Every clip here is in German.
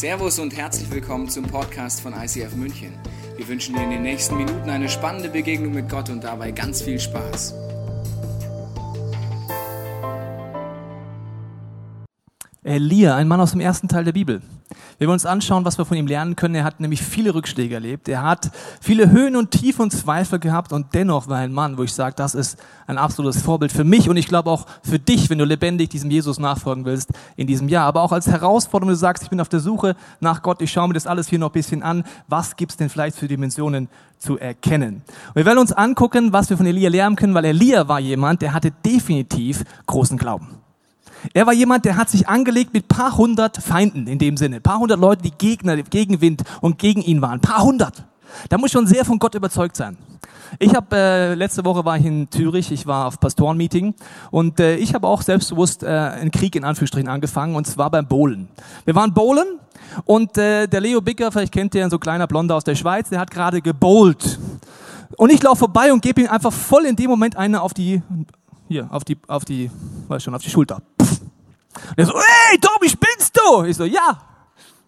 Servus und herzlich willkommen zum Podcast von ICF München. Wir wünschen dir in den nächsten Minuten eine spannende Begegnung mit Gott und dabei ganz viel Spaß. Elia, ein Mann aus dem ersten Teil der Bibel. Wir wollen uns anschauen, was wir von ihm lernen können. Er hat nämlich viele Rückschläge erlebt. Er hat viele Höhen und Tiefen und Zweifel gehabt und dennoch war ein Mann, wo ich sage, das ist ein absolutes Vorbild für mich und ich glaube auch für dich, wenn du lebendig diesem Jesus nachfolgen willst in diesem Jahr. Aber auch als Herausforderung, du sagst, ich bin auf der Suche nach Gott, ich schaue mir das alles hier noch ein bisschen an. Was gibt's denn vielleicht für Dimensionen zu erkennen? Und wir werden uns angucken, was wir von Elia lernen können, weil Elia war jemand, der hatte definitiv großen Glauben. Er war jemand, der hat sich angelegt mit paar hundert Feinden in dem Sinne. Paar hundert Leute, die Gegner, Gegenwind und gegen ihn waren. Paar hundert. Da muss schon sehr von Gott überzeugt sein. Ich habe äh, letzte Woche war ich in Zürich, ich war auf Pastorenmeeting und äh, ich habe auch selbstbewusst äh, einen Krieg in Anführungsstrichen angefangen und zwar beim Bowlen. Wir waren Bowlen und äh, der Leo Bicker, vielleicht kennt ihr, so kleiner Blonder aus der Schweiz, der hat gerade gebowlt. Und ich laufe vorbei und gebe ihm einfach voll in dem Moment eine auf die hier auf die auf die weiß schon auf die Schulter. Und er so, hey, Tobi, spinnst du? Ich so, ja.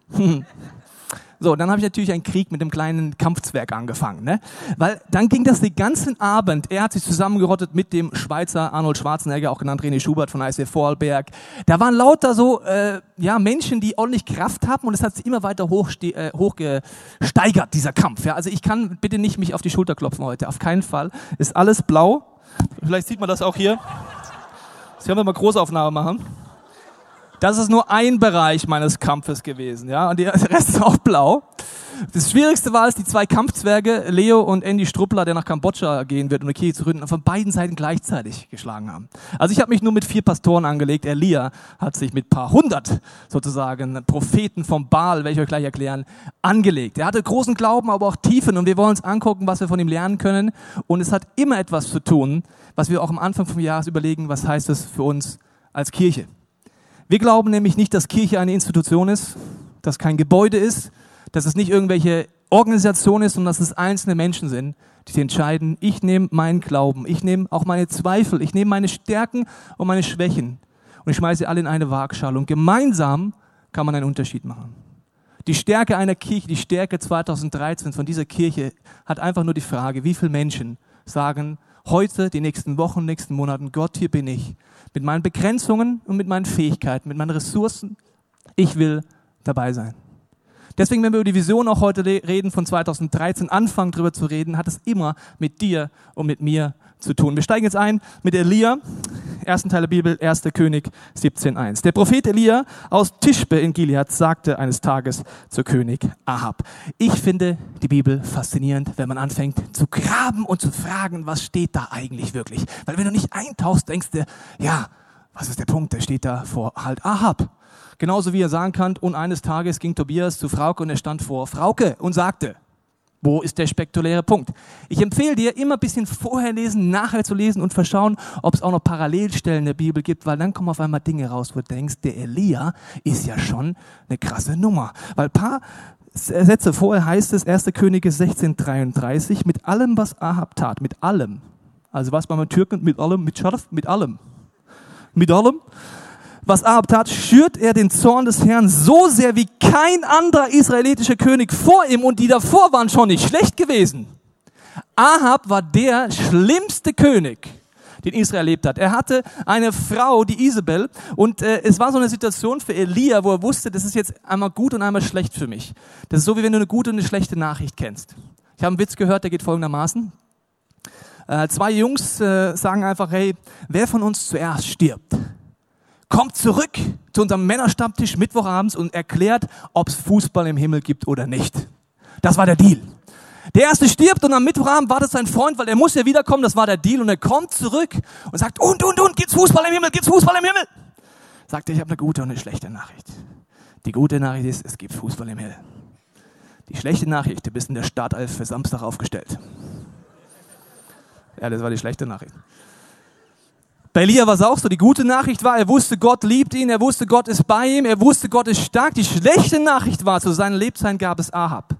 So, dann habe ich natürlich einen Krieg mit dem kleinen Kampfzwerg angefangen, ne? Weil dann ging das den ganzen Abend. Er hat sich zusammengerottet mit dem Schweizer Arnold Schwarzenegger, auch genannt René Schubert von ICF Vorarlberg. Da waren lauter so äh, ja Menschen, die ordentlich Kraft haben und es hat sich immer weiter hochgesteigert, äh, hochgesteigert, dieser Kampf. Ja? Also ich kann bitte nicht mich auf die Schulter klopfen heute, auf keinen Fall. Ist alles blau. Vielleicht sieht man das auch hier. Das können wir mal Großaufnahme machen. Das ist nur ein Bereich meines Kampfes gewesen, ja, und der Rest ist auch blau. Das Schwierigste war es, die zwei Kampfzwerge, Leo und Andy Struppler, der nach Kambodscha gehen wird, um eine Kirche zu gründen, von beiden Seiten gleichzeitig geschlagen haben. Also ich habe mich nur mit vier Pastoren angelegt. Elia hat sich mit paar hundert sozusagen Propheten vom Baal, welche ich euch gleich erklären, angelegt. Er hatte großen Glauben, aber auch Tiefen und wir wollen uns angucken, was wir von ihm lernen können. Und es hat immer etwas zu tun, was wir auch am Anfang vom Jahres überlegen, was heißt es für uns als Kirche. Wir glauben nämlich nicht, dass Kirche eine Institution ist, dass kein Gebäude ist, dass es nicht irgendwelche Organisation ist, sondern dass es einzelne Menschen sind, die entscheiden, ich nehme meinen Glauben, ich nehme auch meine Zweifel, ich nehme meine Stärken und meine Schwächen und ich schmeiße sie alle in eine Waagschale und gemeinsam kann man einen Unterschied machen. Die Stärke einer Kirche, die Stärke 2013 von dieser Kirche hat einfach nur die Frage, wie viele Menschen sagen heute, die nächsten Wochen, nächsten Monaten, Gott, hier bin ich mit meinen Begrenzungen und mit meinen Fähigkeiten, mit meinen Ressourcen. Ich will dabei sein. Deswegen, wenn wir über die Vision auch heute reden von 2013, anfangen darüber zu reden, hat es immer mit dir und mit mir zu tun. Wir steigen jetzt ein mit Elia, ersten Teil der Bibel, 1. König 17.1. Der Prophet Elia aus Tischbe in Gilead sagte eines Tages zu König Ahab, ich finde die Bibel faszinierend, wenn man anfängt zu graben und zu fragen, was steht da eigentlich wirklich. Weil wenn du nicht eintauchst, denkst du, ja, was ist der Punkt? Der steht da vor halt Ahab. Genauso wie er sagen kann, und eines Tages ging Tobias zu Frauke und er stand vor Frauke und sagte, wo ist der spektakuläre Punkt? Ich empfehle dir, immer ein bisschen vorher lesen, nachher zu lesen und verschauen, ob es auch noch Parallelstellen in der Bibel gibt, weil dann kommen auf einmal Dinge raus, wo du denkst, der Elia ist ja schon eine krasse Nummer. Weil ein paar Sätze vorher heißt es, 1. Könige 1633, mit allem, was Ahab tat, mit allem. Also was bei den Türken, mit allem, mit Scharf, mit allem. Mit allem was Ahab tat, schürt er den Zorn des Herrn so sehr wie kein anderer israelitischer König vor ihm und die davor waren schon nicht schlecht gewesen. Ahab war der schlimmste König, den Israel erlebt hat. Er hatte eine Frau, die Isabel, und äh, es war so eine Situation für Elia, wo er wusste, das ist jetzt einmal gut und einmal schlecht für mich. Das ist so, wie wenn du eine gute und eine schlechte Nachricht kennst. Ich habe einen Witz gehört, der geht folgendermaßen. Äh, zwei Jungs äh, sagen einfach, hey, wer von uns zuerst stirbt? Kommt zurück zu unserem Männerstammtisch Mittwochabends und erklärt, ob es Fußball im Himmel gibt oder nicht. Das war der Deal. Der erste stirbt und am Mittwochabend wartet sein Freund, weil er muss ja wiederkommen, das war der Deal und er kommt zurück und sagt, und, und, und, gibt's Fußball im Himmel, gibt's Fußball im Himmel? Sagt er, ich habe eine gute und eine schlechte Nachricht. Die gute Nachricht ist, es gibt Fußball im Himmel. Die schlechte Nachricht, du bist in der Startelf für Samstag aufgestellt. Ja, das war die schlechte Nachricht. Bei Elia war es auch so. Die gute Nachricht war, er wusste, Gott liebt ihn, er wusste, Gott ist bei ihm, er wusste, Gott ist stark. Die schlechte Nachricht war, zu seinem Lebzeiten gab es Ahab,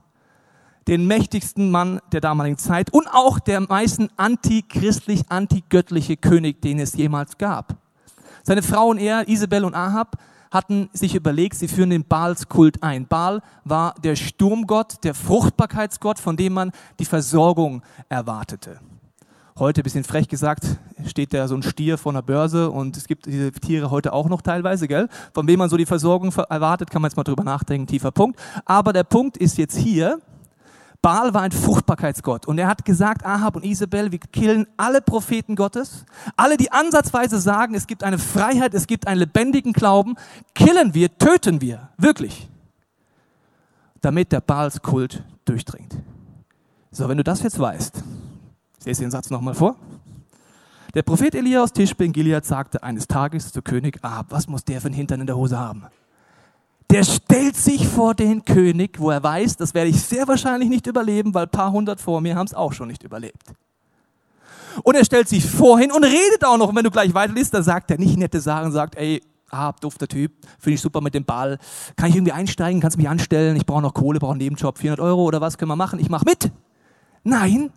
den mächtigsten Mann der damaligen Zeit und auch der meisten antichristlich, antigöttliche König, den es jemals gab. Seine Frau und er, Isabel und Ahab, hatten sich überlegt, sie führen den Baalskult ein. Baal war der Sturmgott, der Fruchtbarkeitsgott, von dem man die Versorgung erwartete. Heute, ein bisschen frech gesagt, steht da so ein Stier vor einer Börse und es gibt diese Tiere heute auch noch teilweise, gell? Von wem man so die Versorgung erwartet, kann man jetzt mal drüber nachdenken, tiefer Punkt. Aber der Punkt ist jetzt hier, Baal war ein Fruchtbarkeitsgott und er hat gesagt, Ahab und Isabel, wir killen alle Propheten Gottes, alle, die ansatzweise sagen, es gibt eine Freiheit, es gibt einen lebendigen Glauben, killen wir, töten wir, wirklich, damit der Baalskult durchdringt. So, wenn du das jetzt weißt, lese den Satz nochmal vor. Der Prophet Elia aus Tischbe in Gilead sagte eines Tages zu König Ahab, was muss der für einen Hintern in der Hose haben? der stellt sich vor den König, wo er weiß, das werde ich sehr wahrscheinlich nicht überleben, weil ein paar hundert vor mir haben es auch schon nicht überlebt. Und er stellt sich vorhin und redet auch noch. Und wenn du gleich weiterliest, dann sagt er nicht nette Sachen, sagt, ey, ah, dufter Typ, finde ich super mit dem Ball. Kann ich irgendwie einsteigen? Kannst du mich anstellen? Ich brauche noch Kohle, brauche einen Nebenjob, 400 Euro oder was können wir machen? Ich mache mit. Nein,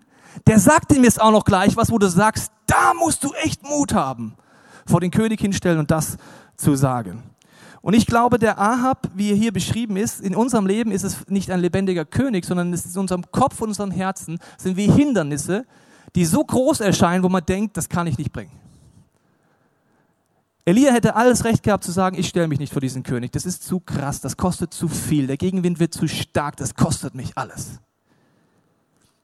der sagt ihm jetzt auch noch gleich was, wo du sagst, da musst du echt Mut haben, vor den König hinstellen und das zu sagen. Und ich glaube, der Ahab, wie er hier beschrieben ist, in unserem Leben ist es nicht ein lebendiger König, sondern es ist in unserem Kopf und unserem Herzen sind wie Hindernisse, die so groß erscheinen, wo man denkt, das kann ich nicht bringen. Elia hätte alles Recht gehabt zu sagen, ich stelle mich nicht vor diesen König. Das ist zu krass, das kostet zu viel, der Gegenwind wird zu stark, das kostet mich alles.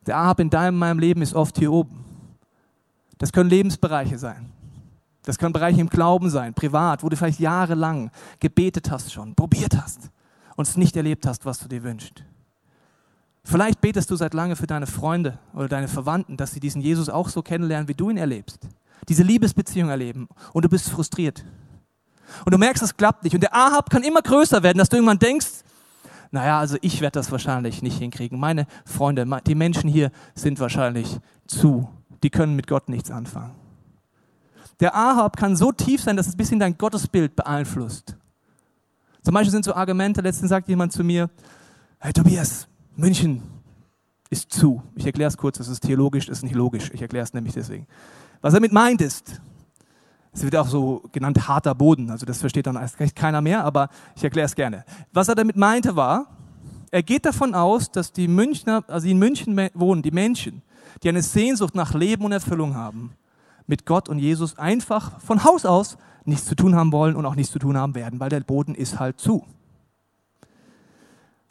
Der Ahab in deinem, meinem Leben ist oft hier oben. Das können Lebensbereiche sein. Das können Bereiche im Glauben sein, privat, wo du vielleicht jahrelang gebetet hast schon, probiert hast und es nicht erlebt hast, was du dir wünschst. Vielleicht betest du seit lange für deine Freunde oder deine Verwandten, dass sie diesen Jesus auch so kennenlernen, wie du ihn erlebst. Diese Liebesbeziehung erleben und du bist frustriert. Und du merkst, es klappt nicht. Und der Ahab kann immer größer werden, dass du irgendwann denkst, naja, also ich werde das wahrscheinlich nicht hinkriegen. Meine Freunde, die Menschen hier sind wahrscheinlich zu. Die können mit Gott nichts anfangen. Der Ahab kann so tief sein, dass es ein bisschen dein Gottesbild beeinflusst. Zum Beispiel sind so Argumente, letztens sagt jemand zu mir, hey Tobias, München ist zu. Ich erkläre es kurz, das ist theologisch, das ist nicht logisch. Ich erkläre es nämlich deswegen. Was er damit meint ist, es wird auch so genannt harter Boden, also das versteht dann erst recht keiner mehr, aber ich erkläre es gerne. Was er damit meinte war, er geht davon aus, dass die Münchner, also die in München wohnen, die Menschen, die eine Sehnsucht nach Leben und Erfüllung haben, mit Gott und Jesus einfach von Haus aus nichts zu tun haben wollen und auch nichts zu tun haben werden, weil der Boden ist halt zu.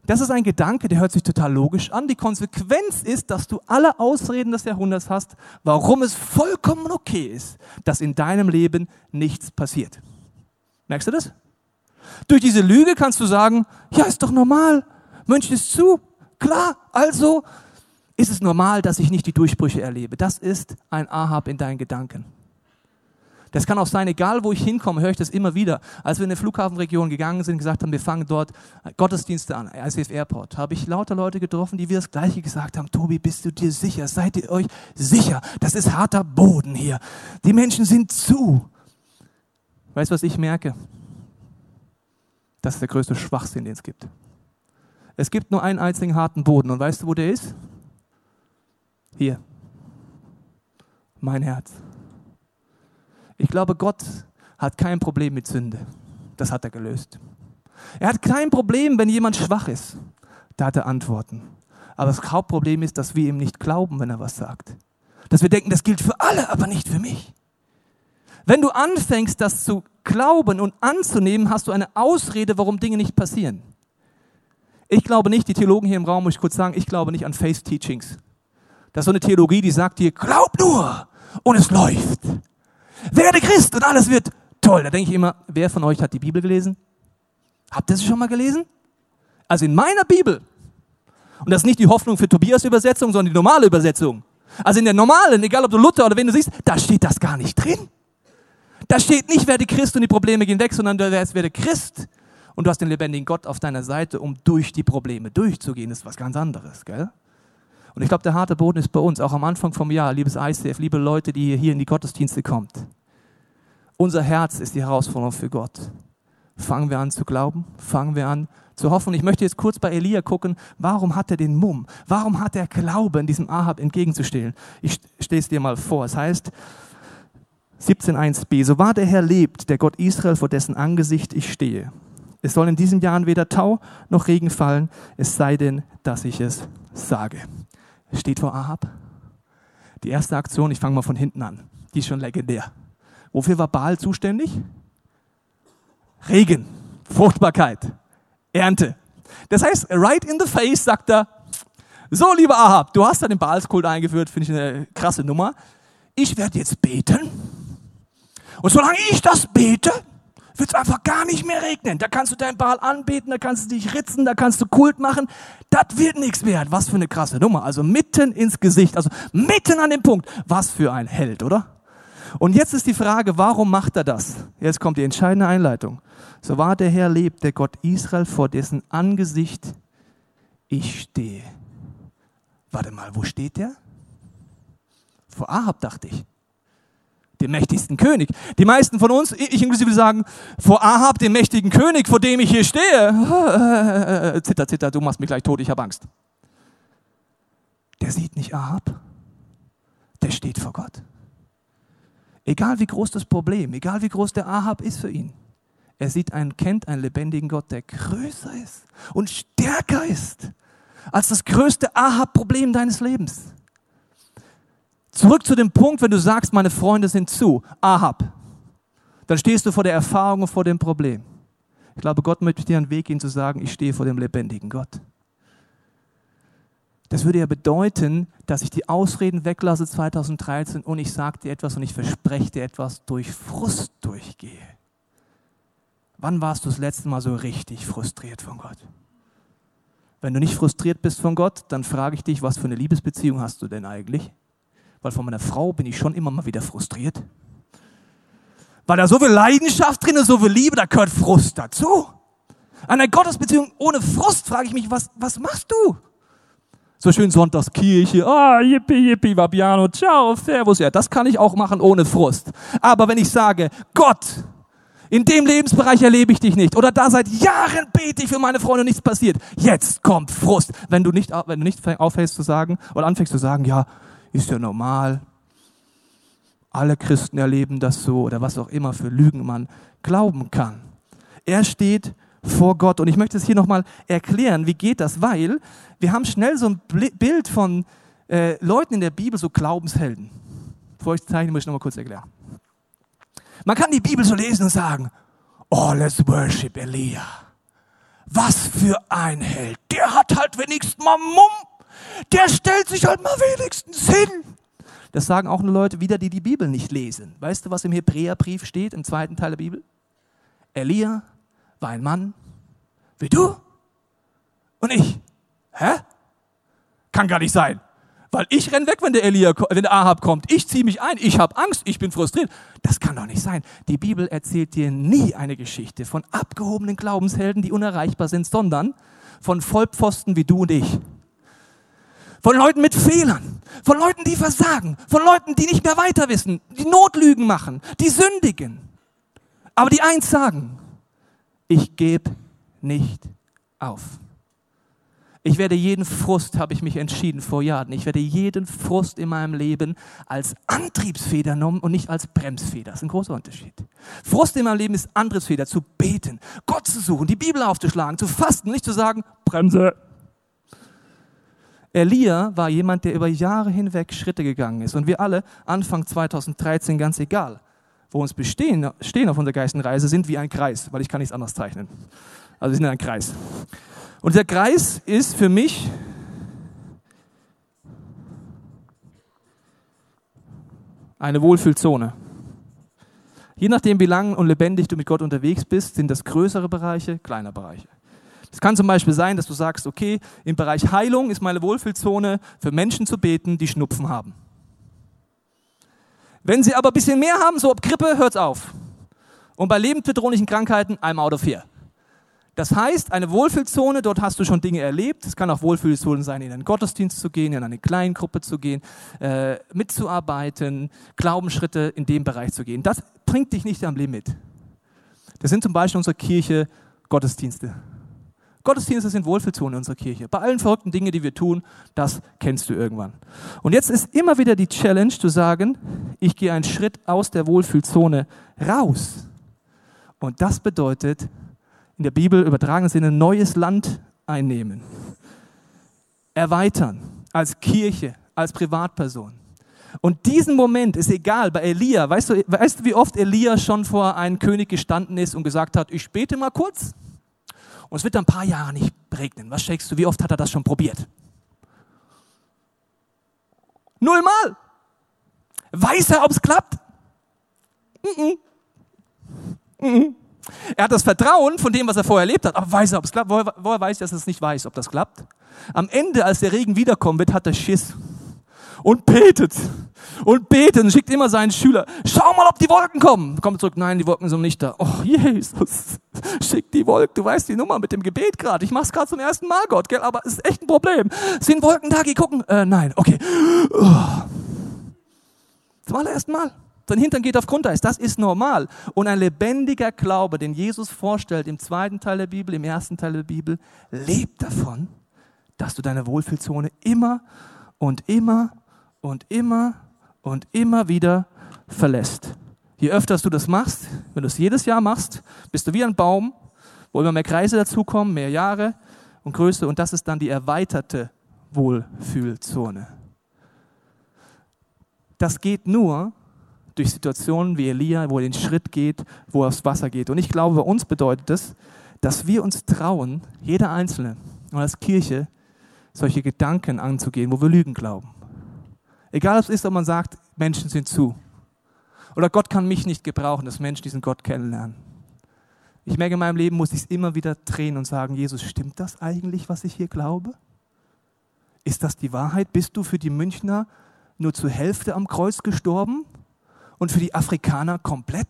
Das ist ein Gedanke, der hört sich total logisch an. Die Konsequenz ist, dass du alle Ausreden des Jahrhunderts hast, warum es vollkommen okay ist, dass in deinem Leben nichts passiert. Merkst du das? Durch diese Lüge kannst du sagen, ja, ist doch normal, München ist zu, klar, also ist es normal, dass ich nicht die Durchbrüche erlebe. Das ist ein Ahab in deinen Gedanken. Das kann auch sein, egal wo ich hinkomme, höre ich das immer wieder. Als wir in der Flughafenregion gegangen sind, gesagt haben, wir fangen dort Gottesdienste an, ICF Airport, habe ich lauter Leute getroffen, die wir das Gleiche gesagt haben. Tobi, bist du dir sicher? Seid ihr euch sicher? Das ist harter Boden hier. Die Menschen sind zu. Weißt du, was ich merke? Das ist der größte Schwachsinn, den es gibt. Es gibt nur einen einzigen harten Boden. Und weißt du, wo der ist? Hier, mein Herz. Ich glaube, Gott hat kein Problem mit Sünde. Das hat er gelöst. Er hat kein Problem, wenn jemand schwach ist. Da hat er Antworten. Aber das Hauptproblem ist, dass wir ihm nicht glauben, wenn er was sagt. Dass wir denken, das gilt für alle, aber nicht für mich. Wenn du anfängst, das zu glauben und anzunehmen, hast du eine Ausrede, warum Dinge nicht passieren. Ich glaube nicht, die Theologen hier im Raum, muss ich kurz sagen, ich glaube nicht an Faith Teachings. Das ist so eine Theologie, die sagt dir, glaub nur und es läuft. Werde Christ und alles wird toll. Da denke ich immer, wer von euch hat die Bibel gelesen? Habt ihr sie schon mal gelesen? Also in meiner Bibel. Und das ist nicht die Hoffnung für Tobias Übersetzung, sondern die normale Übersetzung. Also in der normalen, egal ob du Luther oder wen du siehst, da steht das gar nicht drin. Da steht nicht, werde Christ und die Probleme gehen weg, sondern da werde Christ und du hast den lebendigen Gott auf deiner Seite, um durch die Probleme durchzugehen. Das ist was ganz anderes, gell? Und ich glaube, der harte Boden ist bei uns, auch am Anfang vom Jahr, liebes ICF, liebe Leute, die hier in die Gottesdienste kommt. Unser Herz ist die Herausforderung für Gott. Fangen wir an zu glauben, fangen wir an zu hoffen. Ich möchte jetzt kurz bei Elia gucken, warum hat er den Mumm? Warum hat er Glauben, diesem Ahab entgegenzustehen? Ich stehe es dir mal vor. Es heißt, 17.1b. So wahr der Herr lebt, der Gott Israel, vor dessen Angesicht ich stehe. Es soll in diesem Jahr weder Tau noch Regen fallen, es sei denn, dass ich es sage. Steht vor Ahab. Die erste Aktion, ich fange mal von hinten an, die ist schon legendär. Wofür war Baal zuständig? Regen, Fruchtbarkeit, Ernte. Das heißt, right in the face sagt er, so lieber Ahab, du hast da den Baalskult eingeführt, finde ich eine krasse Nummer. Ich werde jetzt beten. Und solange ich das bete, wird es einfach gar nicht mehr regnen. Da kannst du deinen Baal anbeten, da kannst du dich ritzen, da kannst du Kult machen. Das wird nichts wert. Was für eine krasse Nummer. Also mitten ins Gesicht, also mitten an dem Punkt. Was für ein Held, oder? Und jetzt ist die Frage, warum macht er das? Jetzt kommt die entscheidende Einleitung. So wahr der Herr lebt, der Gott Israel, vor dessen Angesicht ich stehe. Warte mal, wo steht der? Vor Ahab, dachte ich. Dem mächtigsten König. Die meisten von uns, ich inklusive, sagen, vor Ahab, dem mächtigen König, vor dem ich hier stehe. Zitter, zitter, du machst mich gleich tot, ich habe Angst. Der sieht nicht Ahab. Der steht vor Gott. Egal wie groß das Problem, egal wie groß der Ahab ist für ihn. Er sieht einen, kennt einen lebendigen Gott, der größer ist und stärker ist als das größte Ahab-Problem deines Lebens. Zurück zu dem Punkt, wenn du sagst, meine Freunde sind zu, Ahab, dann stehst du vor der Erfahrung und vor dem Problem. Ich glaube, Gott möchte dir einen Weg gehen zu sagen, ich stehe vor dem lebendigen Gott. Das würde ja bedeuten, dass ich die Ausreden weglasse 2013 und ich sage dir etwas und ich verspreche dir etwas durch Frust durchgehe. Wann warst du das letzte Mal so richtig frustriert von Gott? Wenn du nicht frustriert bist von Gott, dann frage ich dich, was für eine Liebesbeziehung hast du denn eigentlich? Weil von meiner Frau bin ich schon immer mal wieder frustriert. Weil da so viel Leidenschaft drin ist, so viel Liebe, da gehört Frust dazu. An einer Gottesbeziehung ohne Frust frage ich mich, was, was machst du? So schön Sonntagskirche, ah, yippie, yippie, Vabiano, ciao, servus. Ja, das kann ich auch machen ohne Frust. Aber wenn ich sage, Gott, in dem Lebensbereich erlebe ich dich nicht. Oder da seit Jahren bete ich für meine Freunde und nichts passiert. Jetzt kommt Frust. Wenn du nicht, wenn du nicht aufhältst zu sagen oder anfängst zu sagen, ja, ist ja normal. Alle Christen erleben das so oder was auch immer für Lügen man glauben kann. Er steht vor Gott. Und ich möchte es hier nochmal erklären, wie geht das? Weil wir haben schnell so ein Bild von äh, Leuten in der Bibel, so Glaubenshelden. Bevor ich zeichne, muss ich nochmal kurz erklären. Man kann die Bibel so lesen und sagen, oh, let's worship Elia. Was für ein Held. Der hat halt wenigstens mal Mumm. Der stellt sich halt mal wenigstens hin. Das sagen auch nur Leute wieder, die die Bibel nicht lesen. Weißt du, was im Hebräerbrief steht, im zweiten Teil der Bibel? Elia war ein Mann wie du und ich. Hä? Kann gar nicht sein. Weil ich renn weg, wenn der Elia, wenn der Ahab kommt. Ich ziehe mich ein. Ich habe Angst. Ich bin frustriert. Das kann doch nicht sein. Die Bibel erzählt dir nie eine Geschichte von abgehobenen Glaubenshelden, die unerreichbar sind, sondern von Vollpfosten wie du und ich. Von Leuten mit Fehlern. Von Leuten, die versagen. Von Leuten, die nicht mehr weiter wissen. Die Notlügen machen. Die sündigen. Aber die eins sagen ich gebe nicht auf. Ich werde jeden Frust, habe ich mich entschieden vor Jahren, ich werde jeden Frust in meinem Leben als Antriebsfeder nehmen und nicht als Bremsfeder. Das ist ein großer Unterschied. Frust in meinem Leben ist Antriebsfeder, zu beten, Gott zu suchen, die Bibel aufzuschlagen, zu fasten, nicht zu sagen, Bremse. Elia war jemand, der über Jahre hinweg Schritte gegangen ist. Und wir alle, Anfang 2013, ganz egal, wo uns bestehen, stehen auf unserer Geistenreise, sind wie ein Kreis, weil ich kann nichts anderes zeichnen. Also wir sind ein Kreis. Und der Kreis ist für mich eine Wohlfühlzone. Je nachdem, wie lang und lebendig du mit Gott unterwegs bist, sind das größere Bereiche, kleine Bereiche. Es kann zum Beispiel sein, dass du sagst, okay, im Bereich Heilung ist meine Wohlfühlzone für Menschen zu beten, die Schnupfen haben. Wenn sie aber ein bisschen mehr haben, so ab Grippe, hört's auf. Und bei lebensbedrohlichen Krankheiten, I'm out of here. Das heißt, eine Wohlfühlzone, dort hast du schon Dinge erlebt. Es kann auch Wohlfühlzone sein, in einen Gottesdienst zu gehen, in eine Kleingruppe zu gehen, äh, mitzuarbeiten, Glaubensschritte in dem Bereich zu gehen. Das bringt dich nicht am Limit. Das sind zum Beispiel unsere Kirche Gottesdienste. Gottesdienste sind Wohlfühlzonen in unserer Kirche. Bei allen verrückten Dingen, die wir tun, das kennst du irgendwann. Und jetzt ist immer wieder die Challenge zu sagen, ich gehe einen Schritt aus der Wohlfühlzone raus. Und das bedeutet in der Bibel übertragen Sinne neues Land einnehmen. Erweitern als Kirche, als Privatperson. Und diesen Moment ist egal bei Elia. Weißt du, weißt du, wie oft Elia schon vor einem König gestanden ist und gesagt hat, ich bete mal kurz? Und es wird dann ein paar Jahre nicht regnen. Was schätzt du, wie oft hat er das schon probiert? Nullmal. Weiß er, ob es klappt? Mm -mm. Mm er hat das Vertrauen von dem, was er vorher erlebt hat, aber weiß er, ob es klappt? Woher, woher weiß er, dass er es nicht weiß, ob das klappt? Am Ende, als der Regen wiederkommen wird, hat er Schiss und betet und betet und schickt immer seinen Schüler, schau mal, ob die Wolken kommen. Kommt zurück, nein, die Wolken sind nicht da. Oh, Jesus, schick die Wolken. Du weißt die Nummer mit dem Gebet gerade. Ich mach's gerade zum ersten Mal, Gott, gell? aber es ist echt ein Problem. Sind Wolken da? Geh gucken. Äh, nein, okay. Oh. Zum allerersten Mal. Sein Hintern geht auf Grundeis. Das ist normal. Und ein lebendiger Glaube, den Jesus vorstellt im zweiten Teil der Bibel, im ersten Teil der Bibel, lebt davon, dass du deine Wohlfühlzone immer und immer und immer und immer wieder verlässt. Je öfter du das machst, wenn du es jedes Jahr machst, bist du wie ein Baum, wo immer mehr Kreise dazukommen, mehr Jahre und Größe und das ist dann die erweiterte Wohlfühlzone. Das geht nur durch Situationen wie Elia, wo er den Schritt geht, wo er aufs Wasser geht. Und ich glaube, bei uns bedeutet das, dass wir uns trauen, jeder Einzelne und als Kirche, solche Gedanken anzugehen, wo wir Lügen glauben. Egal, ob es ist, ob man sagt, Menschen sind zu. Oder Gott kann mich nicht gebrauchen, dass Menschen diesen Gott kennenlernen. Ich merke, in meinem Leben muss ich es immer wieder drehen und sagen, Jesus, stimmt das eigentlich, was ich hier glaube? Ist das die Wahrheit? Bist du für die Münchner nur zur Hälfte am Kreuz gestorben und für die Afrikaner komplett?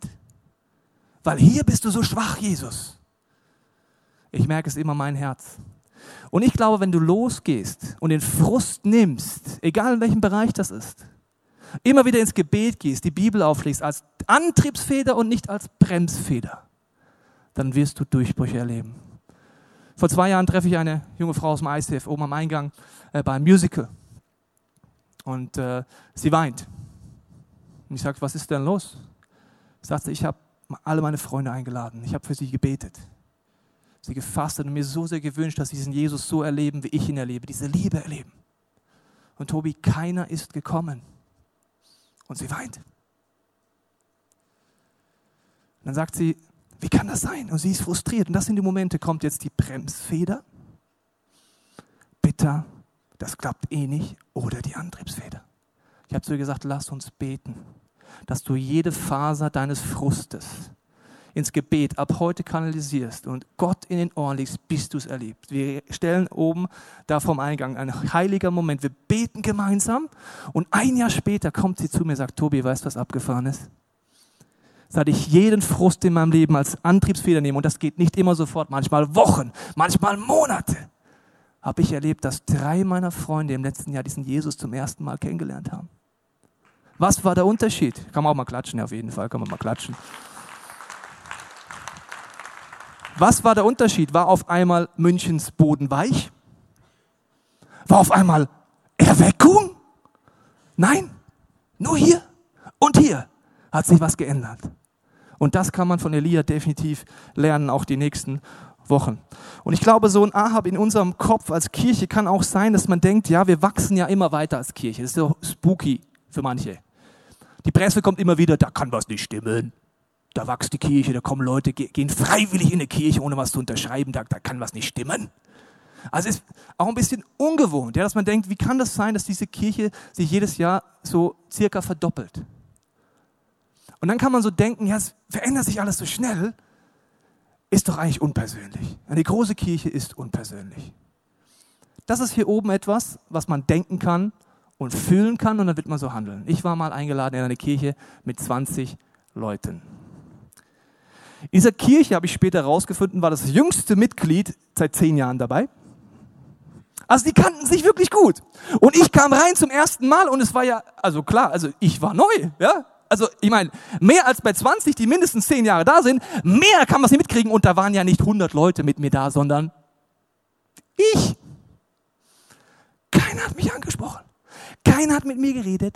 Weil hier bist du so schwach, Jesus. Ich merke es immer mein Herz. Und ich glaube, wenn du losgehst und den Frust nimmst, egal in welchem Bereich das ist, immer wieder ins Gebet gehst, die Bibel auflegst als Antriebsfeder und nicht als Bremsfeder, dann wirst du Durchbrüche erleben. Vor zwei Jahren treffe ich eine junge Frau aus dem ICF oben am Eingang äh, beim Musical. Und äh, sie weint. Und ich sage, was ist denn los? Sagt sie, ich habe alle meine Freunde eingeladen. Ich habe für sie gebetet sie gefastet und mir so sehr gewünscht, dass sie diesen Jesus so erleben, wie ich ihn erlebe, diese Liebe erleben. Und Tobi, keiner ist gekommen. Und sie weint. Und dann sagt sie, wie kann das sein? Und sie ist frustriert. Und das sind die Momente, kommt jetzt die Bremsfeder. Bitter, das klappt eh nicht. Oder die Antriebsfeder. Ich habe zu ihr gesagt, lass uns beten, dass du jede Faser deines Frustes, ins Gebet ab heute kanalisierst und Gott in den Ohren legst, bis du es erlebst. Wir stellen oben da vom Eingang ein heiliger Moment. Wir beten gemeinsam und ein Jahr später kommt sie zu mir und sagt, Tobi, weißt du, was abgefahren ist? Seit ich jeden Frust in meinem Leben als Antriebsfeder nehme, und das geht nicht immer sofort, manchmal Wochen, manchmal Monate, habe ich erlebt, dass drei meiner Freunde im letzten Jahr diesen Jesus zum ersten Mal kennengelernt haben. Was war der Unterschied? Kann man auch mal klatschen, ja, auf jeden Fall, kann man mal klatschen. Was war der Unterschied? War auf einmal Münchens Boden weich? War auf einmal Erweckung? Nein, nur hier und hier hat sich was geändert. Und das kann man von Elia definitiv lernen, auch die nächsten Wochen. Und ich glaube, so ein Ahab in unserem Kopf als Kirche kann auch sein, dass man denkt, ja, wir wachsen ja immer weiter als Kirche. Das ist so spooky für manche. Die Presse kommt immer wieder, da kann was nicht stimmen da wächst die Kirche, da kommen Leute, gehen freiwillig in eine Kirche, ohne was zu unterschreiben, da, da kann was nicht stimmen. Also ist auch ein bisschen ungewohnt, ja, dass man denkt, wie kann das sein, dass diese Kirche sich jedes Jahr so circa verdoppelt? Und dann kann man so denken, ja, es verändert sich alles so schnell, ist doch eigentlich unpersönlich. Eine große Kirche ist unpersönlich. Das ist hier oben etwas, was man denken kann und fühlen kann und dann wird man so handeln. Ich war mal eingeladen in eine Kirche mit 20 Leuten. In dieser Kirche, habe ich später herausgefunden, war das jüngste Mitglied seit zehn Jahren dabei. Also die kannten sich wirklich gut. Und ich kam rein zum ersten Mal und es war ja, also klar, also ich war neu, ja. Also ich meine, mehr als bei 20, die mindestens zehn Jahre da sind, mehr kann man nicht mitkriegen und da waren ja nicht 100 Leute mit mir da, sondern Ich. Keiner hat mich angesprochen. Keiner hat mit mir geredet.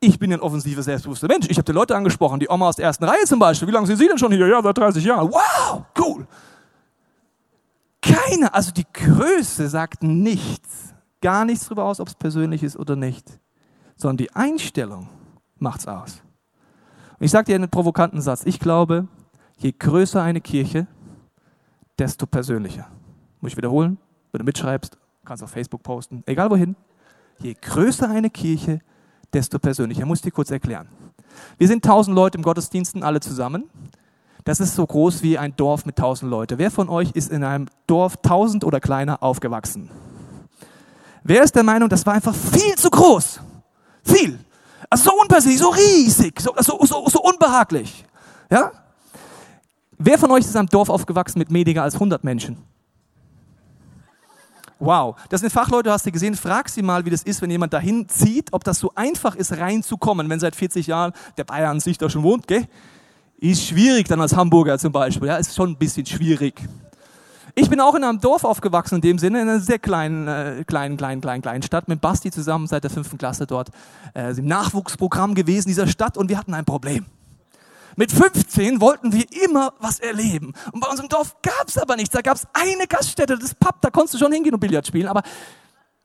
Ich bin ein offensiver, selbstbewusster Mensch. Ich habe die Leute angesprochen, die Oma aus der ersten Reihe zum Beispiel. Wie lange sind Sie denn schon hier? Ja, seit 30 Jahren. Wow, cool. Keiner, also die Größe sagt nichts, gar nichts darüber aus, ob es persönlich ist oder nicht, sondern die Einstellung macht's aus. Und ich sage dir einen provokanten Satz. Ich glaube, je größer eine Kirche, desto persönlicher. Muss ich wiederholen? Wenn du mitschreibst, kannst du auf Facebook posten, egal wohin. Je größer eine Kirche, persönlicher. Muss ich dir kurz erklären. Wir sind tausend Leute im Gottesdiensten, alle zusammen. Das ist so groß wie ein Dorf mit tausend Leuten. Wer von euch ist in einem Dorf tausend oder kleiner aufgewachsen? Wer ist der Meinung, das war einfach viel zu groß? Viel. Also so unpersönlich, so riesig, so, so, so, so unbehaglich. Ja? Wer von euch ist einem Dorf aufgewachsen mit weniger als 100 Menschen? Wow, das sind Fachleute, hast du gesehen. Frag sie mal, wie das ist, wenn jemand dahin zieht, ob das so einfach ist, reinzukommen, wenn seit 40 Jahren der Bayer an sich da schon wohnt, gell? Ist schwierig dann als Hamburger zum Beispiel, ja, ist schon ein bisschen schwierig. Ich bin auch in einem Dorf aufgewachsen, in dem Sinne, in einer sehr kleinen, äh, kleinen, kleinen, kleinen, kleinen Stadt, mit Basti zusammen seit der fünften Klasse dort äh, im Nachwuchsprogramm gewesen dieser Stadt und wir hatten ein Problem. Mit 15 wollten wir immer was erleben. Und bei unserem Dorf gab es aber nichts. Da gab es eine Gaststätte, das Pub, da konntest du schon hingehen und Billard spielen, aber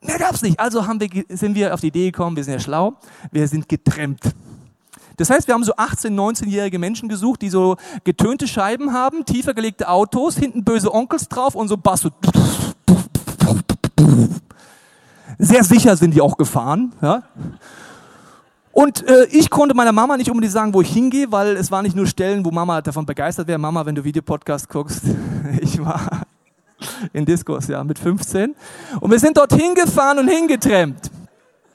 mehr gab es nicht. Also haben wir, sind wir auf die Idee gekommen, wir sind ja schlau, wir sind getrennt. Das heißt, wir haben so 18-, 19-jährige Menschen gesucht, die so getönte Scheiben haben, tiefer gelegte Autos, hinten böse Onkels drauf und so Bass. So Sehr sicher sind die auch gefahren. Ja? Und äh, ich konnte meiner Mama nicht unbedingt sagen, wo ich hingehe, weil es waren nicht nur Stellen, wo Mama davon begeistert wäre. Mama, wenn du Videopodcast guckst, ich war in Diskurs, ja, mit 15. Und wir sind dort hingefahren und hingetrennt.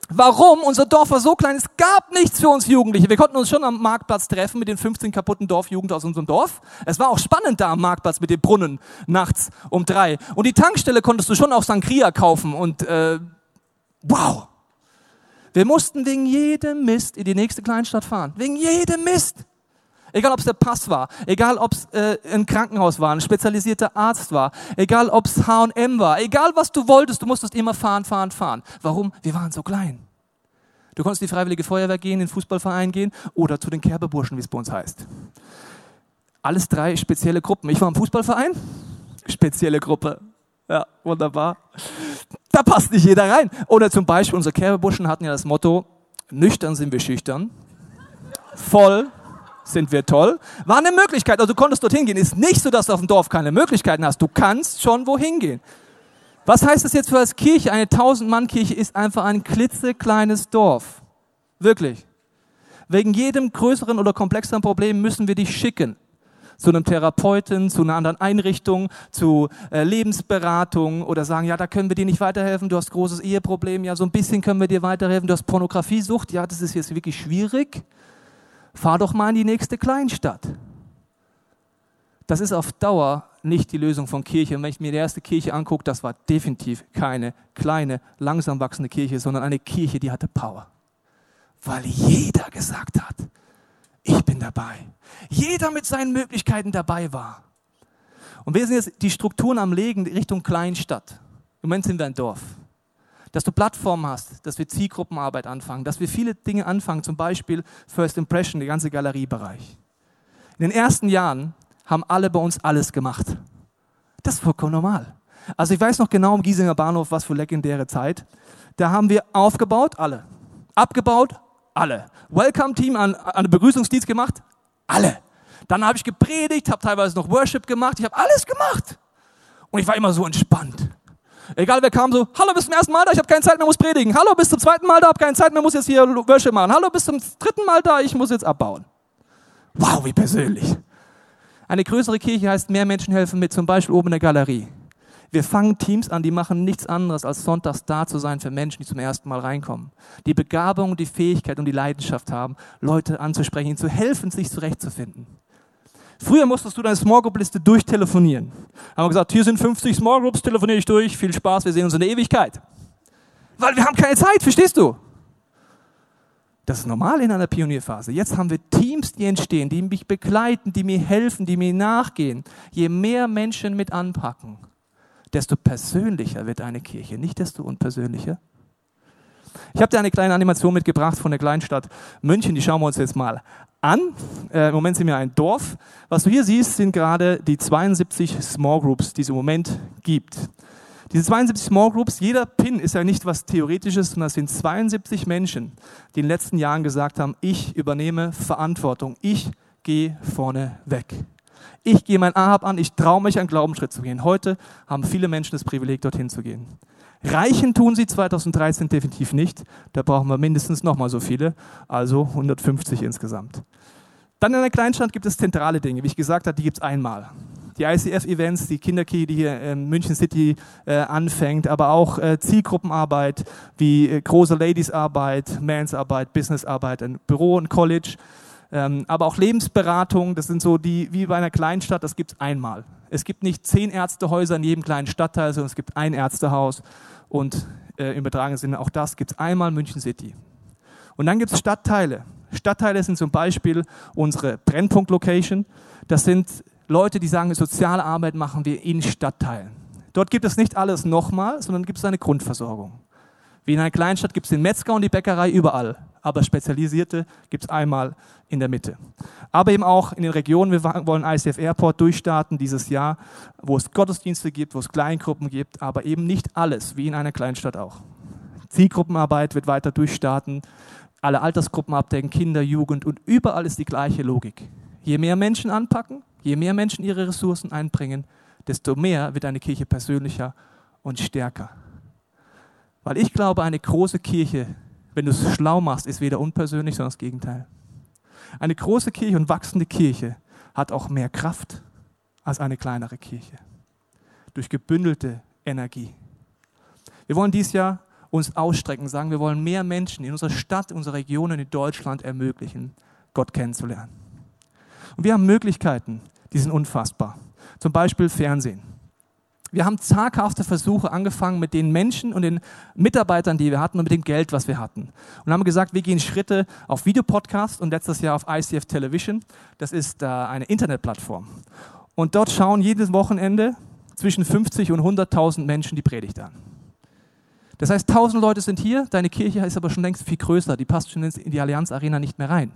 Warum? Unser Dorf war so klein, es gab nichts für uns Jugendliche. Wir konnten uns schon am Marktplatz treffen mit den 15 kaputten Dorfjugend aus unserem Dorf. Es war auch spannend da am Marktplatz mit dem Brunnen nachts um drei. Und die Tankstelle konntest du schon auch Sangria kaufen und äh, wow, wir mussten wegen jedem Mist in die nächste Kleinstadt fahren. Wegen jedem Mist. Egal, ob es der Pass war, egal, ob es äh, ein Krankenhaus war, ein spezialisierter Arzt war, egal, ob es H&M war, egal, was du wolltest, du musstest immer fahren, fahren, fahren. Warum? Wir waren so klein. Du konntest in die Freiwillige Feuerwehr gehen, in den Fußballverein gehen oder zu den Kerbeburschen, wie es bei uns heißt. Alles drei spezielle Gruppen. Ich war im Fußballverein, spezielle Gruppe. Ja, wunderbar. Da passt nicht jeder rein. Oder zum Beispiel unsere Kerbebuschen hatten ja das Motto, nüchtern sind wir schüchtern, voll sind wir toll. War eine Möglichkeit, also du konntest dorthin gehen. Ist nicht so, dass du auf dem Dorf keine Möglichkeiten hast. Du kannst schon wohin gehen. Was heißt das jetzt für als Kirche? Eine 1000-Mann-Kirche ist einfach ein klitzekleines Dorf. Wirklich. Wegen jedem größeren oder komplexeren Problem müssen wir dich schicken zu einem Therapeuten, zu einer anderen Einrichtung, zu äh, Lebensberatung oder sagen, ja, da können wir dir nicht weiterhelfen, du hast großes Eheproblem, ja, so ein bisschen können wir dir weiterhelfen, du hast Pornografiesucht, ja, das ist jetzt wirklich schwierig. Fahr doch mal in die nächste Kleinstadt. Das ist auf Dauer nicht die Lösung von Kirche. Und wenn ich mir die erste Kirche angucke, das war definitiv keine kleine, langsam wachsende Kirche, sondern eine Kirche, die hatte Power. Weil jeder gesagt hat, ich bin dabei. Jeder mit seinen Möglichkeiten dabei war. Und wir sind jetzt die Strukturen am Legen Richtung Kleinstadt. Im Moment sind wir ein Dorf. Dass du Plattformen hast, dass wir Zielgruppenarbeit anfangen, dass wir viele Dinge anfangen, zum Beispiel First Impression, der ganze Galeriebereich. In den ersten Jahren haben alle bei uns alles gemacht. Das ist vollkommen normal. Also ich weiß noch genau im Giesinger Bahnhof, was für legendäre Zeit. Da haben wir aufgebaut, alle. Abgebaut, alle. Welcome-Team an, an den Begrüßungsdienst gemacht? Alle. Dann habe ich gepredigt, habe teilweise noch Worship gemacht, ich habe alles gemacht. Und ich war immer so entspannt. Egal wer kam, so, hallo, bis zum ersten Mal da, ich habe keine Zeit mehr, muss predigen. Hallo, bis zum zweiten Mal da, habe keine Zeit mehr, muss jetzt hier Worship machen. Hallo, bis zum dritten Mal da, ich muss jetzt abbauen. Wow, wie persönlich. Eine größere Kirche heißt, mehr Menschen helfen mit, zum Beispiel oben in der Galerie. Wir fangen Teams an, die machen nichts anderes, als sonntags da zu sein für Menschen, die zum ersten Mal reinkommen. Die Begabung, die Fähigkeit und die Leidenschaft haben, Leute anzusprechen, ihnen zu helfen, sich zurechtzufinden. Früher musstest du deine Small Group Liste durchtelefonieren. Haben wir gesagt, hier sind 50 Small Groups, telefoniere ich durch, viel Spaß, wir sehen uns in der Ewigkeit. Weil wir haben keine Zeit, verstehst du? Das ist normal in einer Pionierphase. Jetzt haben wir Teams, die entstehen, die mich begleiten, die mir helfen, die mir nachgehen. Je mehr Menschen mit anpacken, desto persönlicher wird eine Kirche, nicht desto unpersönlicher. Ich habe dir eine kleine Animation mitgebracht von der Kleinstadt München, die schauen wir uns jetzt mal an. Äh, Im Moment sind wir ein Dorf. Was du hier siehst, sind gerade die 72 Small Groups, die es im Moment gibt. Diese 72 Small Groups, jeder Pin ist ja nicht was Theoretisches, sondern es sind 72 Menschen, die in den letzten Jahren gesagt haben, ich übernehme Verantwortung, ich gehe vorne weg. Ich gehe mein Ahab an, ich traue mich, einen Glaubensschritt zu gehen. Heute haben viele Menschen das Privileg, dorthin zu gehen. Reichen tun sie 2013 definitiv nicht. Da brauchen wir mindestens nochmal so viele, also 150 insgesamt. Dann in der Kleinstadt gibt es zentrale Dinge. Wie ich gesagt habe, die gibt es einmal. Die ICF-Events, die Kinderkey, die hier in München City äh, anfängt, aber auch äh, Zielgruppenarbeit wie äh, große Ladies-Arbeit, Mans-Arbeit, Business-Arbeit, ein Büro, ein College, ähm, aber auch Lebensberatung. Das sind so die, wie bei einer Kleinstadt, das gibt es einmal. Es gibt nicht zehn Ärztehäuser in jedem kleinen Stadtteil, sondern es gibt ein Ärztehaus und äh, im übertragenen Sinne auch das gibt es einmal München City. Und dann gibt es Stadtteile. Stadtteile sind zum Beispiel unsere Brennpunkt-Location. Das sind Leute, die sagen, soziale Arbeit machen wir in Stadtteilen. Dort gibt es nicht alles nochmal, sondern gibt es eine Grundversorgung. Wie in einer Kleinstadt gibt es den Metzger und die Bäckerei überall, aber spezialisierte gibt es einmal in der Mitte. Aber eben auch in den Regionen, wir wollen ICF Airport durchstarten dieses Jahr, wo es Gottesdienste gibt, wo es Kleingruppen gibt, aber eben nicht alles, wie in einer Kleinstadt auch. Zielgruppenarbeit wird weiter durchstarten, alle Altersgruppen abdecken, Kinder, Jugend und überall ist die gleiche Logik. Je mehr Menschen anpacken, je mehr Menschen ihre Ressourcen einbringen, desto mehr wird eine Kirche persönlicher und stärker. Weil ich glaube, eine große Kirche, wenn du es schlau machst, ist weder unpersönlich, sondern das Gegenteil. Eine große Kirche und wachsende Kirche hat auch mehr Kraft als eine kleinere Kirche. Durch gebündelte Energie. Wir wollen dieses Jahr uns ausstrecken, sagen, wir wollen mehr Menschen in unserer Stadt, in unserer Region und in Deutschland ermöglichen, Gott kennenzulernen. Und wir haben Möglichkeiten, die sind unfassbar. Zum Beispiel Fernsehen. Wir haben zaghafte Versuche angefangen mit den Menschen und den Mitarbeitern, die wir hatten und mit dem Geld, was wir hatten. Und haben gesagt, wir gehen Schritte auf Videopodcast und letztes Jahr auf ICF Television. Das ist äh, eine Internetplattform. Und dort schauen jedes Wochenende zwischen 50 und 100.000 Menschen die Predigt an. Das heißt, 1000 Leute sind hier, deine Kirche ist aber schon längst viel größer, die passt schon in die Allianz Arena nicht mehr rein.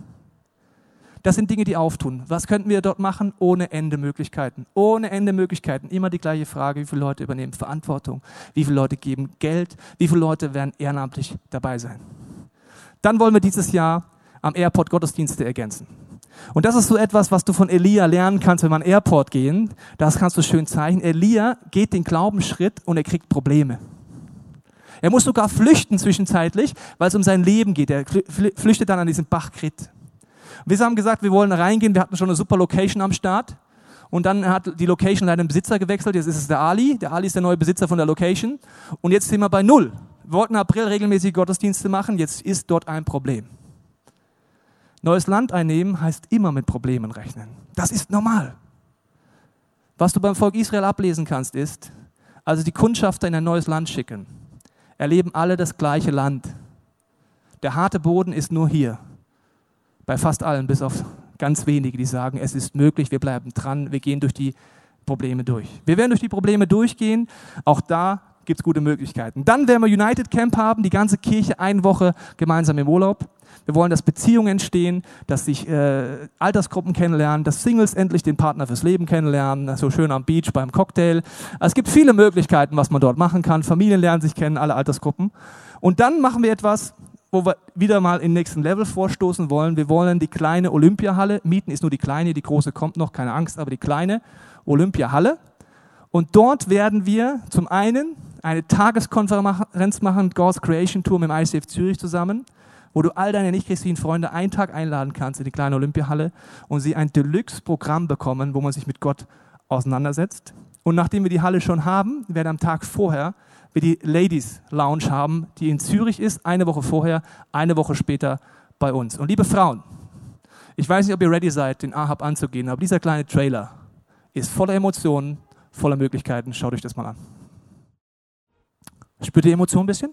Das sind Dinge, die auftun. Was könnten wir dort machen? Ohne Ende Möglichkeiten. Ohne Ende Möglichkeiten. Immer die gleiche Frage, wie viele Leute übernehmen Verantwortung? Wie viele Leute geben Geld? Wie viele Leute werden ehrenamtlich dabei sein? Dann wollen wir dieses Jahr am Airport Gottesdienste ergänzen. Und das ist so etwas, was du von Elia lernen kannst, wenn wir an Airport gehen. Das kannst du schön zeichnen. Elia geht den Glaubensschritt und er kriegt Probleme. Er muss sogar flüchten zwischenzeitlich, weil es um sein Leben geht. Er flüchtet dann an diesen Bach Krit. Wir haben gesagt, wir wollen reingehen. Wir hatten schon eine super Location am Start. Und dann hat die Location leider den Besitzer gewechselt. Jetzt ist es der Ali. Der Ali ist der neue Besitzer von der Location. Und jetzt sind wir bei Null. Wir wollten im April regelmäßig Gottesdienste machen. Jetzt ist dort ein Problem. Neues Land einnehmen heißt immer mit Problemen rechnen. Das ist normal. Was du beim Volk Israel ablesen kannst, ist, also die Kundschafter in ein neues Land schicken, erleben alle das gleiche Land. Der harte Boden ist nur hier bei fast allen, bis auf ganz wenige, die sagen, es ist möglich, wir bleiben dran, wir gehen durch die Probleme durch. Wir werden durch die Probleme durchgehen, auch da gibt es gute Möglichkeiten. Dann werden wir United Camp haben, die ganze Kirche eine Woche gemeinsam im Urlaub. Wir wollen, dass Beziehungen entstehen, dass sich äh, Altersgruppen kennenlernen, dass Singles endlich den Partner fürs Leben kennenlernen, so schön am Beach beim Cocktail. Also es gibt viele Möglichkeiten, was man dort machen kann. Familien lernen sich kennen, alle Altersgruppen. Und dann machen wir etwas, wo wir wieder mal im nächsten Level vorstoßen wollen. Wir wollen die kleine Olympiahalle mieten, ist nur die kleine, die große kommt noch, keine Angst, aber die kleine Olympiahalle. Und dort werden wir zum einen eine Tageskonferenz machen mit God's Creation Tour im ICF Zürich zusammen, wo du all deine nicht-christlichen Freunde einen Tag einladen kannst in die kleine Olympiahalle und sie ein Deluxe-Programm bekommen, wo man sich mit Gott auseinandersetzt. Und nachdem wir die Halle schon haben, werden am Tag vorher wir die Ladies Lounge haben, die in Zürich ist, eine Woche vorher, eine Woche später bei uns. Und liebe Frauen, ich weiß nicht, ob ihr ready seid, den Ahab anzugehen, aber dieser kleine Trailer ist voller Emotionen, voller Möglichkeiten. Schaut euch das mal an. Spürt ihr Emotionen ein bisschen?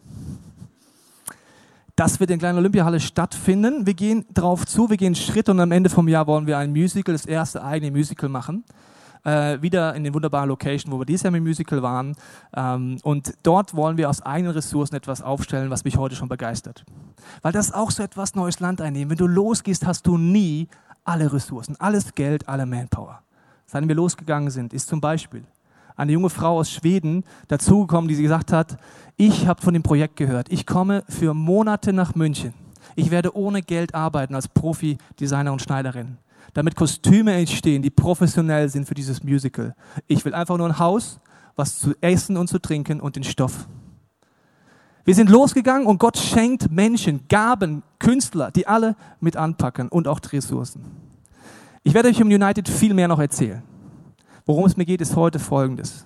Das wird in der kleinen Olympiahalle stattfinden. Wir gehen darauf zu, wir gehen Schritt und am Ende vom Jahr wollen wir ein Musical, das erste eigene Musical machen. Äh, wieder in den wunderbaren Location, wo wir dieses Jahr mit dem Musical waren. Ähm, und dort wollen wir aus eigenen Ressourcen etwas aufstellen, was mich heute schon begeistert. Weil das ist auch so etwas neues Land einnehmen. Wenn du losgehst, hast du nie alle Ressourcen, alles Geld, alle Manpower. Seitdem wir losgegangen sind, ist zum Beispiel eine junge Frau aus Schweden dazugekommen, die sie gesagt hat, ich habe von dem Projekt gehört. Ich komme für Monate nach München. Ich werde ohne Geld arbeiten als Profi-Designer und Schneiderin, damit Kostüme entstehen, die professionell sind für dieses Musical. Ich will einfach nur ein Haus, was zu essen und zu trinken und den Stoff. Wir sind losgegangen und Gott schenkt Menschen, Gaben, Künstler, die alle mit anpacken und auch Ressourcen. Ich werde euch um United viel mehr noch erzählen. Worum es mir geht, ist heute Folgendes.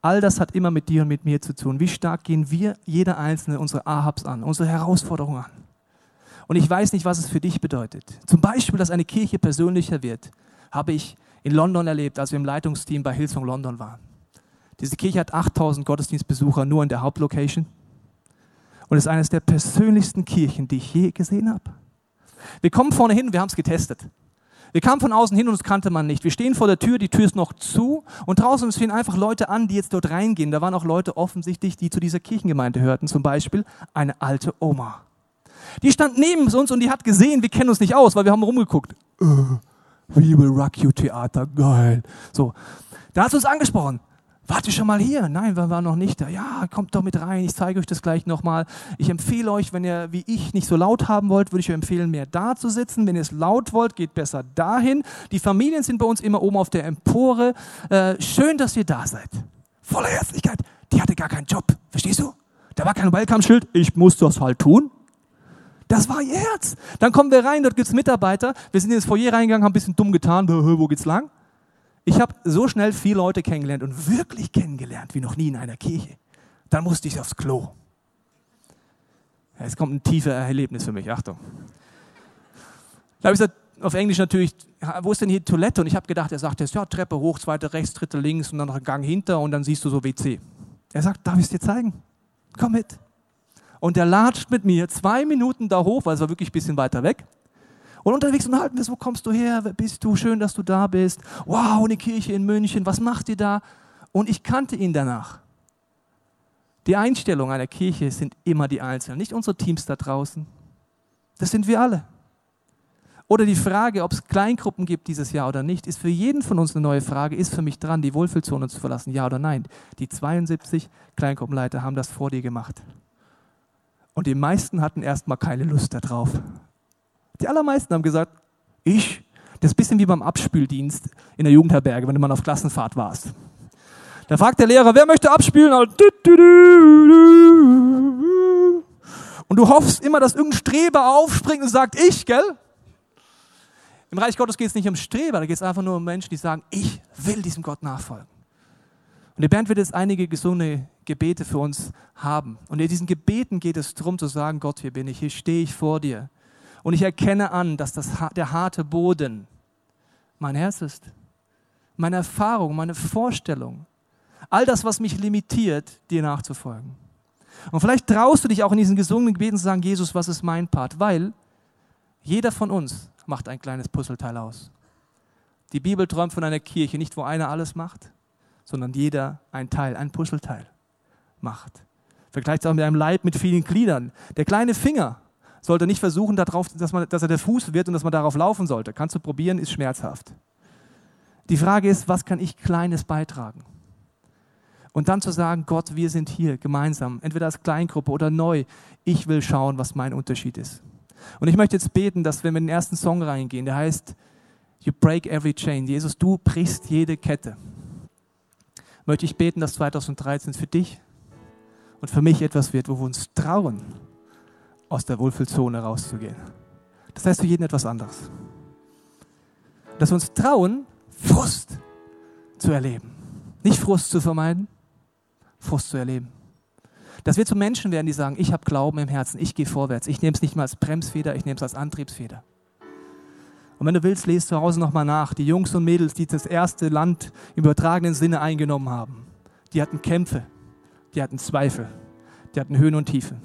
All das hat immer mit dir und mit mir zu tun. Wie stark gehen wir, jeder Einzelne, unsere Ahabs an, unsere Herausforderungen an? Und ich weiß nicht, was es für dich bedeutet. Zum Beispiel, dass eine Kirche persönlicher wird, habe ich in London erlebt, als wir im Leitungsteam bei Hillsong London waren. Diese Kirche hat 8000 Gottesdienstbesucher nur in der Hauptlocation und ist eines der persönlichsten Kirchen, die ich je gesehen habe. Wir kommen vorne hin, wir haben es getestet. Wir kamen von außen hin und das kannte man nicht. Wir stehen vor der Tür, die Tür ist noch zu und draußen stehen einfach Leute an, die jetzt dort reingehen. Da waren auch Leute offensichtlich, die zu dieser Kirchengemeinde hörten. Zum Beispiel eine alte Oma. Die stand neben uns und die hat gesehen, wir kennen uns nicht aus, weil wir haben rumgeguckt. Uh, we will rock you Theater, geil. So, da hat sie uns angesprochen. Wart ihr schon mal hier? Nein, wir waren noch nicht da. Ja, kommt doch mit rein, ich zeige euch das gleich nochmal. Ich empfehle euch, wenn ihr wie ich nicht so laut haben wollt, würde ich euch empfehlen, mehr da zu sitzen. Wenn ihr es laut wollt, geht besser dahin. Die Familien sind bei uns immer oben auf der Empore. Äh, schön, dass ihr da seid. Voller Herzlichkeit. Die hatte gar keinen Job. Verstehst du? Da war kein Welcome-Schild. Ich muss das halt tun. Das war ihr Herz. Dann kommen wir rein, dort gibt es Mitarbeiter. Wir sind ins Foyer reingegangen, haben ein bisschen dumm getan. Wo geht's lang? Ich habe so schnell viele Leute kennengelernt und wirklich kennengelernt wie noch nie in einer Kirche. Dann musste ich aufs Klo. Jetzt kommt ein tiefer Erlebnis für mich. Achtung. Da habe ich gesagt, auf Englisch natürlich, wo ist denn hier die Toilette? Und ich habe gedacht, er sagt jetzt, ja, Treppe hoch, zweite rechts, dritte links und dann noch ein Gang hinter und dann siehst du so WC. Er sagt, darf ich es dir zeigen? Komm mit. Und er latscht mit mir zwei Minuten da hoch, weil es war wirklich ein bisschen weiter weg. Und unterwegs unterhalten wir, wo kommst du her? Wer bist du? Schön, dass du da bist. Wow, eine Kirche in München. Was macht ihr da? Und ich kannte ihn danach. Die Einstellung einer Kirche sind immer die Einzelnen, nicht unsere Teams da draußen. Das sind wir alle. Oder die Frage, ob es Kleingruppen gibt dieses Jahr oder nicht, ist für jeden von uns eine neue Frage. Ist für mich dran, die Wohlfühlzone zu verlassen, ja oder nein? Die 72 Kleingruppenleiter haben das vor dir gemacht. Und die meisten hatten erstmal keine Lust darauf. Die allermeisten haben gesagt, ich. Das ist ein bisschen wie beim Abspüldienst in der Jugendherberge, wenn du mal auf Klassenfahrt warst. Da fragt der Lehrer, wer möchte abspülen? Und du hoffst immer, dass irgendein Streber aufspringt und sagt, ich, gell? Im Reich Gottes geht es nicht um Streber, da geht es einfach nur um Menschen, die sagen, ich will diesem Gott nachfolgen. Und die Band wird jetzt einige gesunde Gebete für uns haben. Und in diesen Gebeten geht es darum zu sagen, Gott, hier bin ich, hier stehe ich vor dir. Und ich erkenne an, dass das, der harte Boden mein Herz ist. Meine Erfahrung, meine Vorstellung. All das, was mich limitiert, dir nachzufolgen. Und vielleicht traust du dich auch in diesen gesungenen Gebeten zu sagen, Jesus, was ist mein Part? Weil jeder von uns macht ein kleines Puzzleteil aus. Die Bibel träumt von einer Kirche, nicht wo einer alles macht, sondern jeder ein Teil, ein Puzzleteil macht. Vergleicht es auch mit einem Leib mit vielen Gliedern. Der kleine Finger sollte nicht versuchen, darauf, dass, man, dass er der Fuß wird und dass man darauf laufen sollte. Kannst du probieren, ist schmerzhaft. Die Frage ist, was kann ich Kleines beitragen? Und dann zu sagen, Gott, wir sind hier gemeinsam, entweder als Kleingruppe oder neu. Ich will schauen, was mein Unterschied ist. Und ich möchte jetzt beten, dass wir in den ersten Song reingehen, der heißt, You break every chain. Jesus, du brichst jede Kette. Möchte ich beten, dass 2013 für dich und für mich etwas wird, wo wir uns trauen, aus der Wohlfühlzone rauszugehen. Das heißt für jeden etwas anderes. Dass wir uns trauen, Frust zu erleben. Nicht Frust zu vermeiden, Frust zu erleben. Dass wir zu Menschen werden, die sagen, ich habe Glauben im Herzen, ich gehe vorwärts. Ich nehme es nicht mal als Bremsfeder, ich nehme es als Antriebsfeder. Und wenn du willst, lest zu Hause nochmal nach. Die Jungs und Mädels, die das erste Land im übertragenen Sinne eingenommen haben, die hatten Kämpfe, die hatten Zweifel, die hatten Höhen und Tiefen.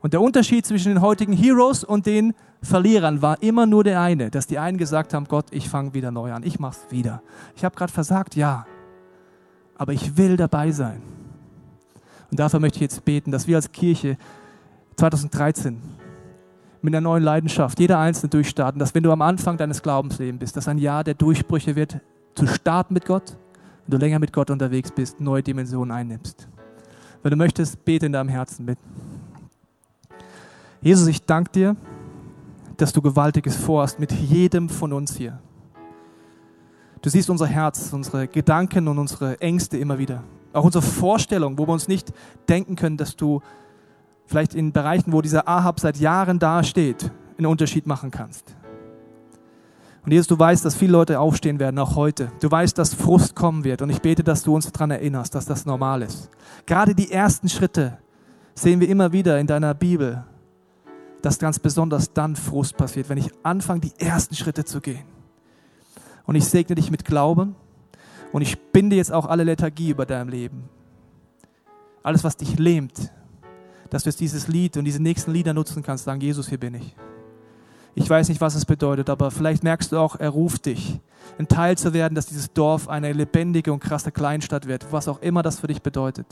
Und der Unterschied zwischen den heutigen Heroes und den Verlierern war immer nur der eine, dass die einen gesagt haben, Gott, ich fange wieder neu an, ich mach's wieder. Ich habe gerade versagt, ja, aber ich will dabei sein. Und dafür möchte ich jetzt beten, dass wir als Kirche 2013 mit einer neuen Leidenschaft, jeder Einzelne durchstarten, dass wenn du am Anfang deines Glaubenslebens bist, dass ein Jahr der Durchbrüche wird, zu starten mit Gott, wenn du länger mit Gott unterwegs bist, neue Dimensionen einnimmst. Wenn du möchtest, bete in deinem Herzen mit. Jesus, ich danke dir, dass du Gewaltiges vorhast mit jedem von uns hier. Du siehst unser Herz, unsere Gedanken und unsere Ängste immer wieder. Auch unsere Vorstellung, wo wir uns nicht denken können, dass du vielleicht in Bereichen, wo dieser Ahab seit Jahren dasteht, einen Unterschied machen kannst. Und Jesus, du weißt, dass viele Leute aufstehen werden, auch heute. Du weißt, dass Frust kommen wird. Und ich bete, dass du uns daran erinnerst, dass das normal ist. Gerade die ersten Schritte sehen wir immer wieder in deiner Bibel, dass ganz besonders dann Frust passiert, wenn ich anfange, die ersten Schritte zu gehen. Und ich segne dich mit Glauben und ich binde jetzt auch alle Lethargie über deinem Leben. Alles, was dich lähmt, dass du jetzt dieses Lied und diese nächsten Lieder nutzen kannst, sagen, Jesus, hier bin ich. Ich weiß nicht, was es bedeutet, aber vielleicht merkst du auch, er ruft dich, ein Teil zu werden, dass dieses Dorf eine lebendige und krasse Kleinstadt wird, was auch immer das für dich bedeutet.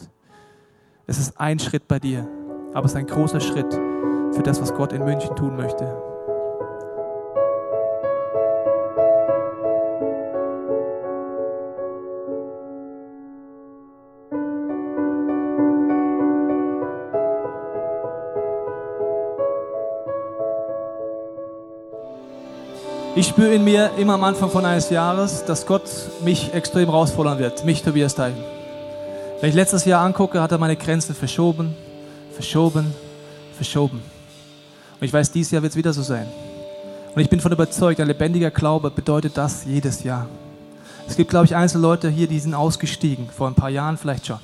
Es ist ein Schritt bei dir, aber es ist ein großer Schritt für das, was Gott in München tun möchte. Ich spüre in mir immer am Anfang von eines Jahres, dass Gott mich extrem herausfordern wird, mich Tobias Teil. Wenn ich letztes Jahr angucke, hat er meine Grenzen verschoben, verschoben, verschoben. Und ich weiß, dieses Jahr wird es wieder so sein. Und ich bin davon überzeugt, ein lebendiger Glaube bedeutet das jedes Jahr. Es gibt, glaube ich, einzelne Leute hier, die sind ausgestiegen, vor ein paar Jahren vielleicht schon,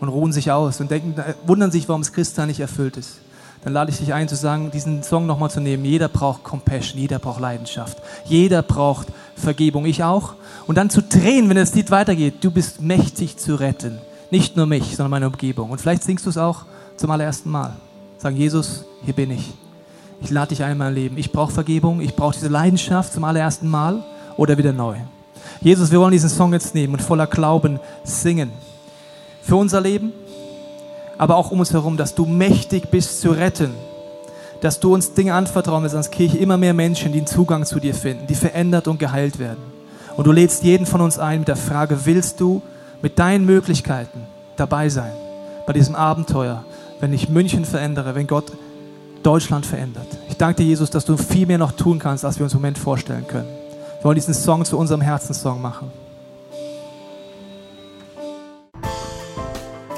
und ruhen sich aus und denken, wundern sich, warum das Christsein nicht erfüllt ist dann lade ich dich ein zu sagen, diesen Song nochmal zu nehmen. Jeder braucht Compassion, jeder braucht Leidenschaft, jeder braucht Vergebung, ich auch. Und dann zu drehen, wenn das Lied weitergeht, du bist mächtig zu retten. Nicht nur mich, sondern meine Umgebung. Und vielleicht singst du es auch zum allerersten Mal. Sagen, Jesus, hier bin ich. Ich lade dich ein in mein Leben. Ich brauche Vergebung, ich brauche diese Leidenschaft zum allerersten Mal oder wieder neu. Jesus, wir wollen diesen Song jetzt nehmen und voller Glauben singen. Für unser Leben, aber auch um uns herum, dass du mächtig bist zu retten. Dass du uns Dinge anvertrauen willst als Kirche, immer mehr Menschen, die einen Zugang zu dir finden, die verändert und geheilt werden. Und du lädst jeden von uns ein mit der Frage, willst du mit deinen Möglichkeiten dabei sein bei diesem Abenteuer, wenn ich München verändere, wenn Gott Deutschland verändert. Ich danke dir, Jesus, dass du viel mehr noch tun kannst, als wir uns im Moment vorstellen können. Wir wollen diesen Song zu unserem Herzenssong machen.